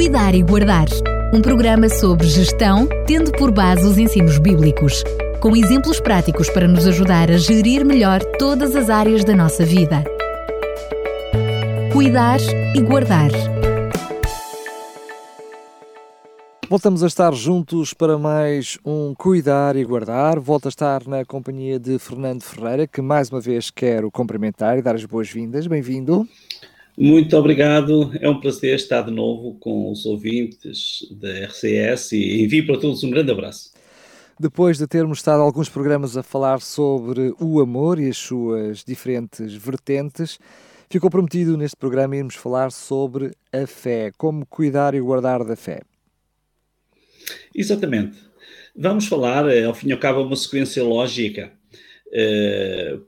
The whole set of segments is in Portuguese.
Cuidar e Guardar, um programa sobre gestão, tendo por base os ensinos bíblicos, com exemplos práticos para nos ajudar a gerir melhor todas as áreas da nossa vida. Cuidar e Guardar. Voltamos a estar juntos para mais um Cuidar e Guardar. Volto a estar na companhia de Fernando Ferreira, que mais uma vez quero cumprimentar e dar as boas-vindas. Bem-vindo. Muito obrigado. É um prazer estar de novo com os ouvintes da RCS e envio para todos um grande abraço. Depois de termos estado alguns programas a falar sobre o amor e as suas diferentes vertentes, ficou prometido neste programa irmos falar sobre a fé, como cuidar e guardar da fé. Exatamente. Vamos falar, eh, ao fim e ao cabo, uma sequência lógica,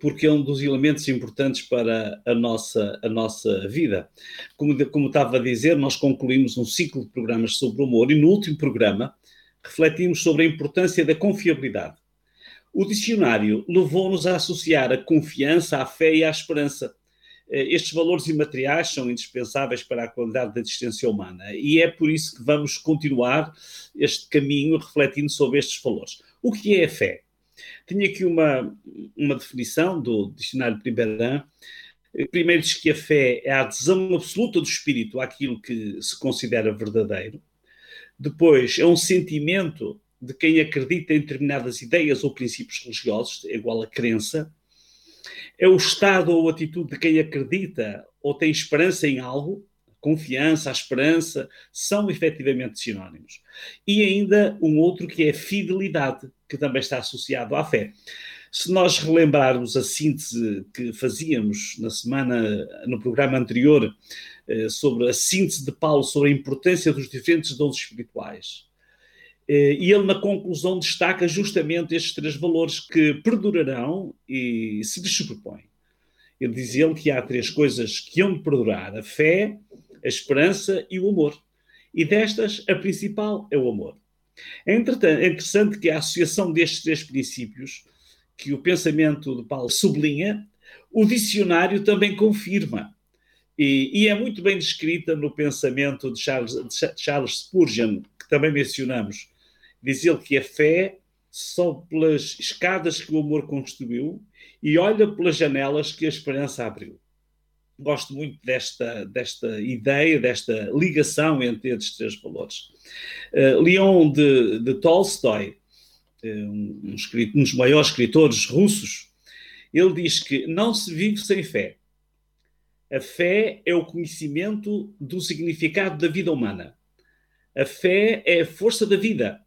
porque é um dos elementos importantes para a nossa, a nossa vida. Como, como estava a dizer, nós concluímos um ciclo de programas sobre o amor e no último programa refletimos sobre a importância da confiabilidade. O dicionário levou-nos a associar a confiança à fé e à esperança. Eh, estes valores imateriais são indispensáveis para a qualidade da existência humana e é por isso que vamos continuar este caminho refletindo sobre estes valores. O que é a fé? Tinha aqui uma, uma definição do dicionário Primeirão. Primeiro diz que a fé é a adesão absoluta do espírito àquilo que se considera verdadeiro. Depois, é um sentimento de quem acredita em determinadas ideias ou princípios religiosos, é igual a crença é o estado ou atitude de quem acredita ou tem esperança em algo, confiança, a esperança, são efetivamente sinónimos. E ainda um outro que é fidelidade, que também está associado à fé. Se nós relembrarmos a síntese que fazíamos na semana, no programa anterior, eh, sobre a síntese de Paulo sobre a importância dos diferentes dons espirituais, eh, e ele, na conclusão, destaca justamente estes três valores que perdurarão e se lhes sobrepõem. Ele diz ele que há três coisas que hão de perdurar: a fé, a esperança e o amor. E destas, a principal é o amor. É, é interessante que a associação destes três princípios, que o pensamento de Paulo sublinha, o dicionário também confirma. E, e é muito bem descrita no pensamento de Charles, de Charles Spurgeon, que também mencionamos, Diz ele que a fé sobe pelas escadas que o amor construiu e olha pelas janelas que a esperança abriu. Gosto muito desta, desta ideia, desta ligação entre estes três valores. Uh, Leon de, de Tolstói, uh, um, um, um dos maiores escritores russos, ele diz que não se vive sem fé. A fé é o conhecimento do significado da vida humana. A fé é a força da vida.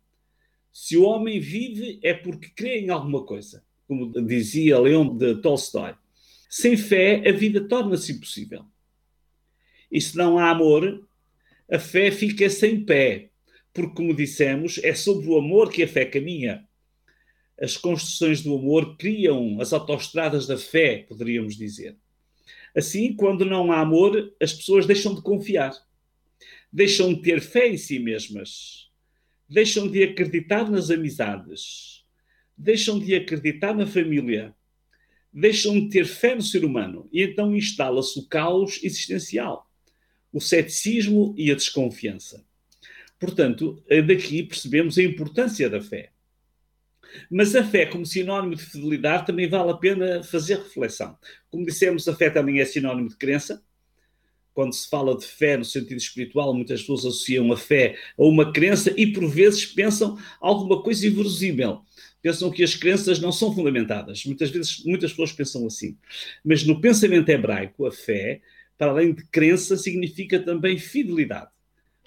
Se o homem vive é porque crê em alguma coisa, como dizia Leon de Tolstói. Sem fé, a vida torna-se impossível. E se não há amor, a fé fica sem pé, porque, como dissemos, é sobre o amor que a fé caminha. As construções do amor criam as autoestradas da fé, poderíamos dizer. Assim, quando não há amor, as pessoas deixam de confiar, deixam de ter fé em si mesmas deixam de acreditar nas amizades, deixam de acreditar na família, deixam de ter fé no ser humano e então instala-se o caos existencial, o ceticismo e a desconfiança. Portanto, daqui percebemos a importância da fé. Mas a fé, como sinónimo de fidelidade, também vale a pena fazer reflexão. Como dissemos, a fé também é sinónimo de crença, quando se fala de fé no sentido espiritual, muitas pessoas associam a fé a uma crença e por vezes pensam alguma coisa inverosímil. Pensam que as crenças não são fundamentadas. Muitas vezes, muitas pessoas pensam assim. Mas no pensamento hebraico, a fé, para além de crença, significa também fidelidade.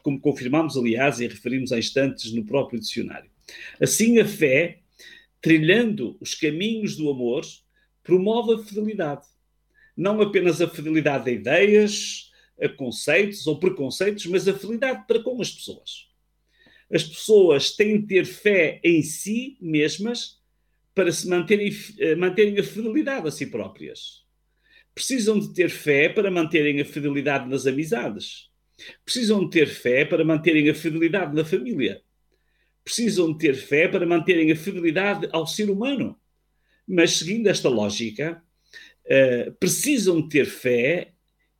Como confirmamos, aliás, e referimos há instantes no próprio dicionário. Assim, a fé, trilhando os caminhos do amor, promove a fidelidade. Não apenas a fidelidade a ideias, a conceitos ou preconceitos, mas a fidelidade para com as pessoas. As pessoas têm de ter fé em si mesmas para se manterem, eh, manterem a fidelidade a si próprias. Precisam de ter fé para manterem a fidelidade nas amizades. Precisam de ter fé para manterem a fidelidade na família. Precisam de ter fé para manterem a fidelidade ao ser humano. Mas, seguindo esta lógica, uh, precisam de ter fé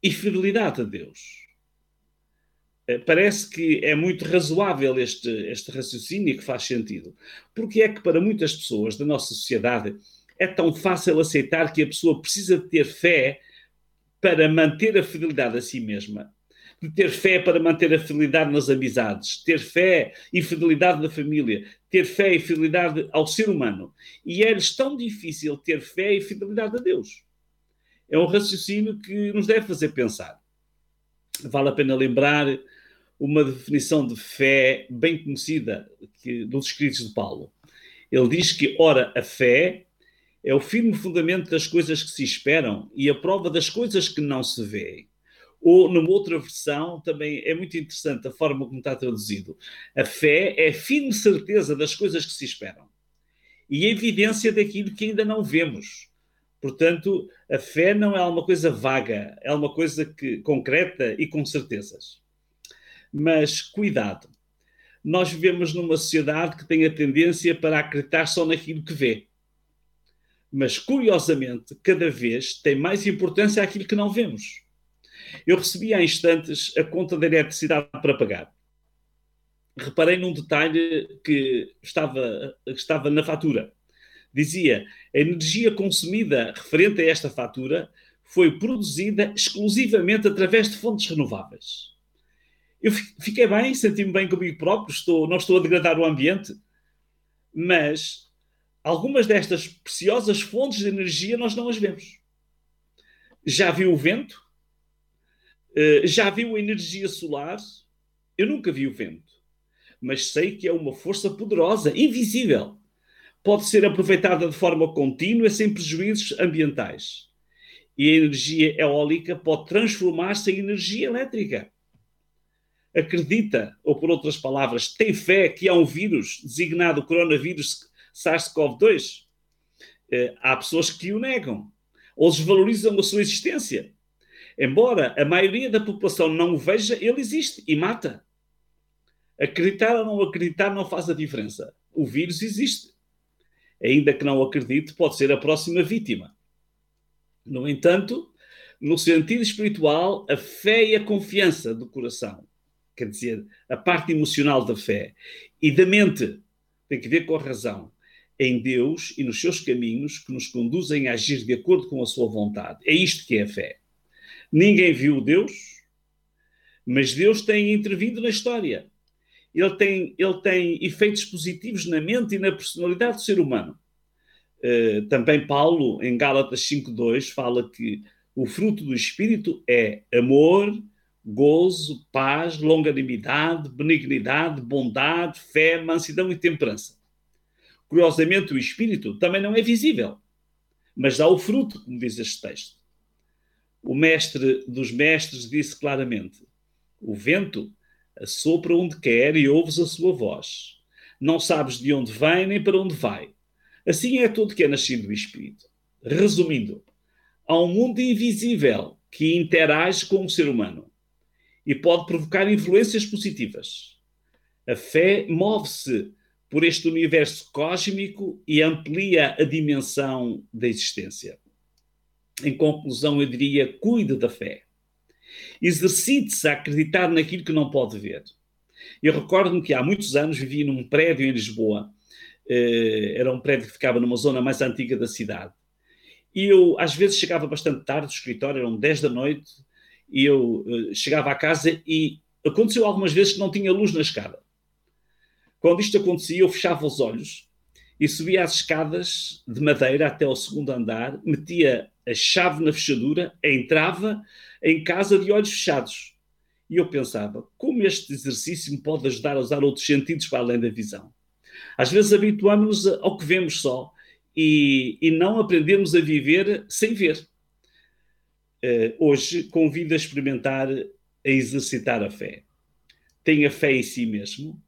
e fidelidade a Deus. Eh, parece que é muito razoável este, este raciocínio que faz sentido. Porque é que para muitas pessoas da nossa sociedade é tão fácil aceitar que a pessoa precisa de ter fé para manter a fidelidade a si mesma, de ter fé para manter a fidelidade nas amizades, ter fé e fidelidade na família, ter fé e fidelidade ao ser humano. E é-lhes tão difícil ter fé e fidelidade a Deus. É um raciocínio que nos deve fazer pensar. Vale a pena lembrar uma definição de fé bem conhecida que, dos escritos de Paulo. Ele diz que, ora, a fé é o firme fundamento das coisas que se esperam e a prova das coisas que não se vêem. Ou, numa outra versão, também é muito interessante a forma como está traduzido. A fé é a firme certeza das coisas que se esperam e a evidência daquilo que ainda não vemos. Portanto, a fé não é uma coisa vaga, é uma coisa que, concreta e com certezas. Mas cuidado, nós vivemos numa sociedade que tem a tendência para acreditar só naquilo que vê. Mas, curiosamente, cada vez tem mais importância aquilo que não vemos. Eu recebi há instantes a conta da eletricidade para pagar. Reparei num detalhe que estava, que estava na fatura. Dizia: a energia consumida referente a esta fatura foi produzida exclusivamente através de fontes renováveis. Eu fiquei bem, senti-me bem comigo próprio, estou, não estou a degradar o ambiente, mas algumas destas preciosas fontes de energia nós não as vemos. Já viu o vento? Eh, já viu a energia solar? Eu nunca vi o vento, mas sei que é uma força poderosa, invisível. Pode ser aproveitada de forma contínua, sem prejuízos ambientais. E a energia eólica pode transformar-se em energia elétrica acredita, ou por outras palavras, tem fé que há um vírus designado coronavírus SARS-CoV-2, eh, há pessoas que o negam ou desvalorizam a sua existência. Embora a maioria da população não o veja, ele existe e mata. Acreditar ou não acreditar não faz a diferença. O vírus existe. Ainda que não acredite, pode ser a próxima vítima. No entanto, no sentido espiritual, a fé e a confiança do coração quer dizer, a parte emocional da fé e da mente, tem que ver com a razão, em Deus e nos seus caminhos que nos conduzem a agir de acordo com a sua vontade. É isto que é a fé. Ninguém viu Deus, mas Deus tem intervindo na história. Ele tem, ele tem efeitos positivos na mente e na personalidade do ser humano. Uh, também Paulo, em Gálatas 5.2, fala que o fruto do Espírito é amor, gozo, paz, longanimidade, benignidade, bondade, fé, mansidão e temperança. Curiosamente, o Espírito também não é visível, mas dá o fruto, como diz este texto. O mestre dos mestres disse claramente: O vento assopra onde quer e ouves a sua voz. Não sabes de onde vem nem para onde vai. Assim é tudo que é nascido do Espírito. Resumindo, há um mundo invisível que interage com o ser humano e pode provocar influências positivas. A fé move-se por este universo cósmico e amplia a dimensão da existência. Em conclusão, eu diria: cuide da fé. Exercite-se a acreditar naquilo que não pode ver. Eu recordo-me que há muitos anos vivia num prédio em Lisboa. Eh, era um prédio que ficava numa zona mais antiga da cidade. E eu, às vezes, chegava bastante tarde do escritório, eram 10 da noite, e eu uh, chegava à casa e aconteceu algumas vezes que não tinha luz na escada. Quando isto acontecia, eu fechava os olhos e subia as escadas de madeira até ao segundo andar, metia a chave na fechadura, entrava em casa de olhos fechados. E eu pensava, como este exercício me pode ajudar a usar outros sentidos para além da visão? Às vezes habituamos-nos ao que vemos só e, e não aprendemos a viver sem ver hoje convido a experimentar, a exercitar a fé. Tenha fé em si mesmo,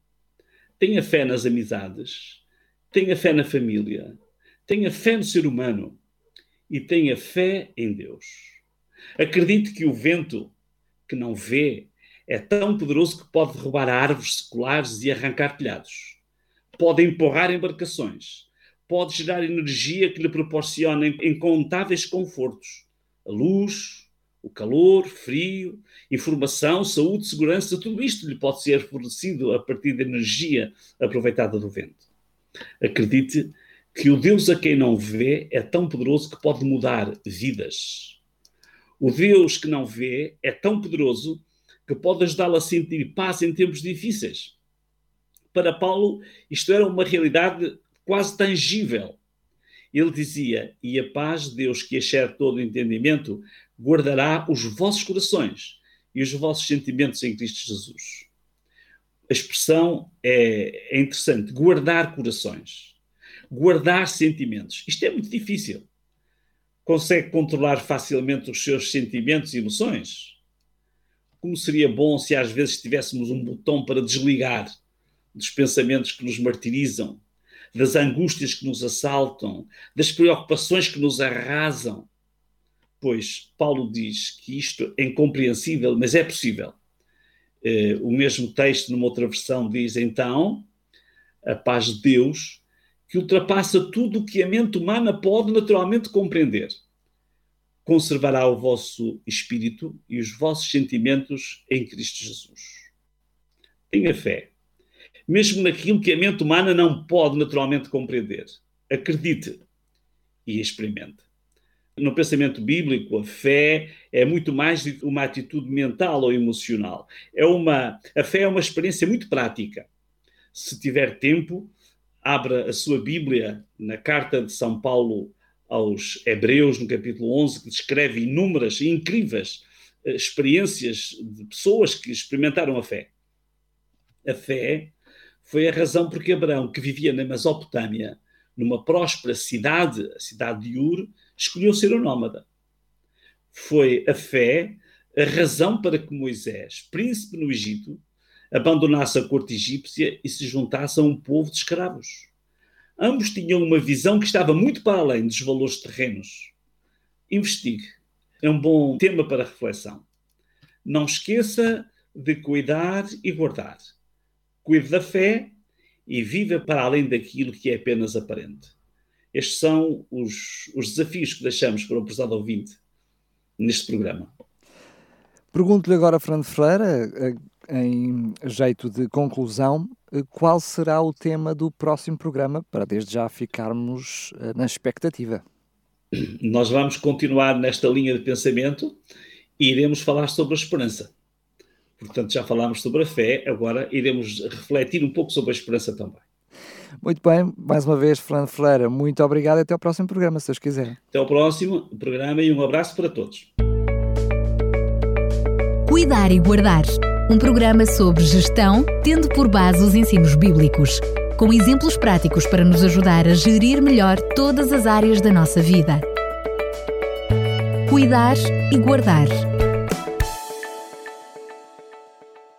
tenha fé nas amizades, tenha fé na família, tenha fé no ser humano e tenha fé em Deus. Acredite que o vento que não vê é tão poderoso que pode derrubar árvores seculares e arrancar telhados. Pode empurrar embarcações. Pode gerar energia que lhe proporciona incontáveis confortos a luz, O calor, frio, informação, saúde, segurança, tudo isto lhe pode ser fornecido a partir da energia aproveitada do vento. Acredite que o Deus a quem não vê é tão poderoso que pode mudar vidas. O Deus que não vê é tão poderoso que pode ajudá-lo a sentir paz em tempos difíceis. Para Paulo, isto era uma realidade quase tangível. Ele dizia: E a paz de Deus, que excede todo o entendimento, guardará os vossos corações e os vossos sentimentos em Cristo Jesus. A expressão é, é interessante: guardar corações, guardar sentimentos. Isto é muito difícil. Consegue controlar facilmente os seus sentimentos e emoções? Como seria bom se às vezes tivéssemos um botão para desligar dos pensamentos que nos martirizam, das angústias que nos assaltam, das preocupações que nos arrasam. Pois Paulo diz que isto é incompreensível, mas é possível. Eh, o mesmo texto, numa outra versão, diz então: a paz de Deus, que ultrapassa tudo o que a mente humana pode naturalmente compreender, conservará o vosso espírito e os vossos sentimentos em Cristo Jesus. Tenha fé mesmo naquilo que a mente humana não pode naturalmente compreender. Acredite e experimente. No pensamento bíblico, a fé é muito mais uma atitude mental ou emocional. É uma, a fé é uma experiência muito prática. Se tiver tempo, abra a sua Bíblia na carta de São Paulo aos Hebreus, no capítulo 11, que descreve inúmeras e incríveis eh, experiências de pessoas que experimentaram a fé. A fé foi a razão porque Abraão, que vivia na Mesopotâmia, numa próspera cidade, a cidade de Ur, escolheu ser um nómada. Foi a fé a razão para que Moisés, príncipe no Egito, abandonasse a corte egípcia e se juntasse a um povo de escravos. Ambos tinham uma visão que estava muito para além dos valores terrenos. Investigue. É um bom tema para reflexão. Não esqueça de cuidar e guardar cuide da fé e viva para além daquilo que é apenas aparente. Estes são os, os desafios que deixamos para o prezado ouvinte neste programa. Pergunto-lhe agora, Fernando Ferreira, em jeito de conclusão, qual será o tema do próximo programa, para desde já ficarmos eh, na expectativa? Nós vamos continuar nesta linha de pensamento e iremos falar sobre a esperança. Portanto, já falámos sobre a fé, agora iremos refletir um pouco sobre a esperança também. Muito bem, mais uma vez, Fernando Ferreira, muito obrigado e até ao próximo programa, se Deus quiser. Até ao próximo programa e um abraço para todos. Cuidar e Guardar um programa sobre gestão, tendo por base os ensinos bíblicos, com exemplos práticos para nos ajudar a gerir melhor todas as áreas da nossa vida. Cuidar e Guardar